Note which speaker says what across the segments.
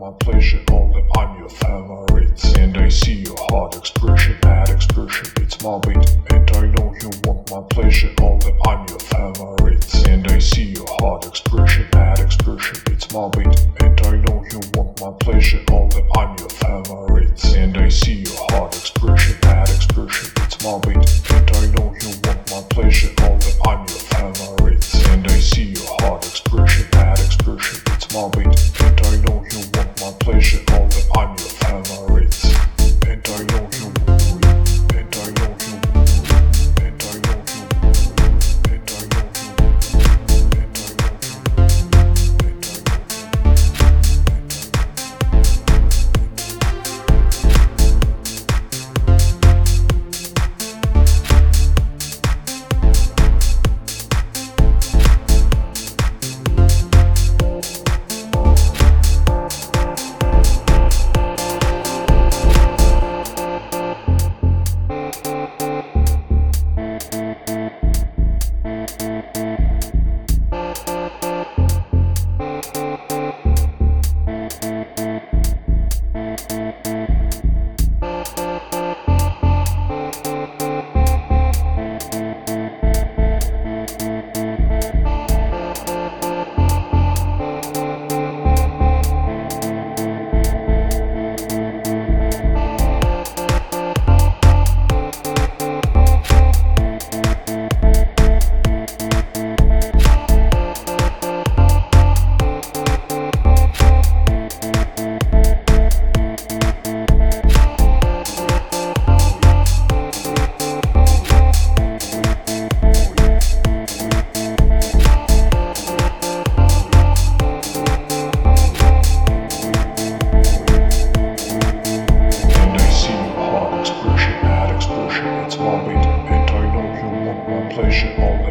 Speaker 1: my pleasure only, I'm your favorite. And I see your hard expression, bad expression, it's my beat. And I know you want my pleasure only, I'm your favorite. And I see your hard expression, bad expression, it's my beat.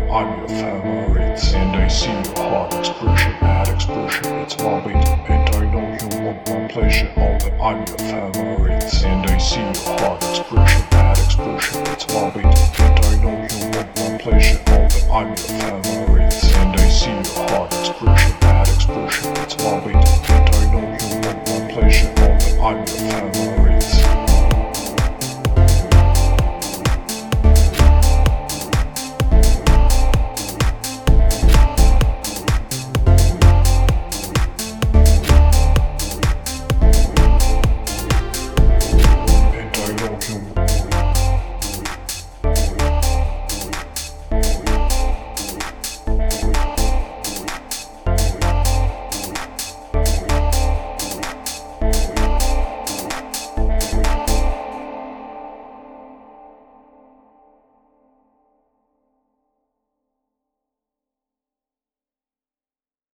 Speaker 1: I'm your favorite. And I see your heart expression, mad expression, it's beat. And I know you want I'm your favorite. And I see your heart expression, mad expression, it's beat. And I know you want my pleasure, only I'm your favorite.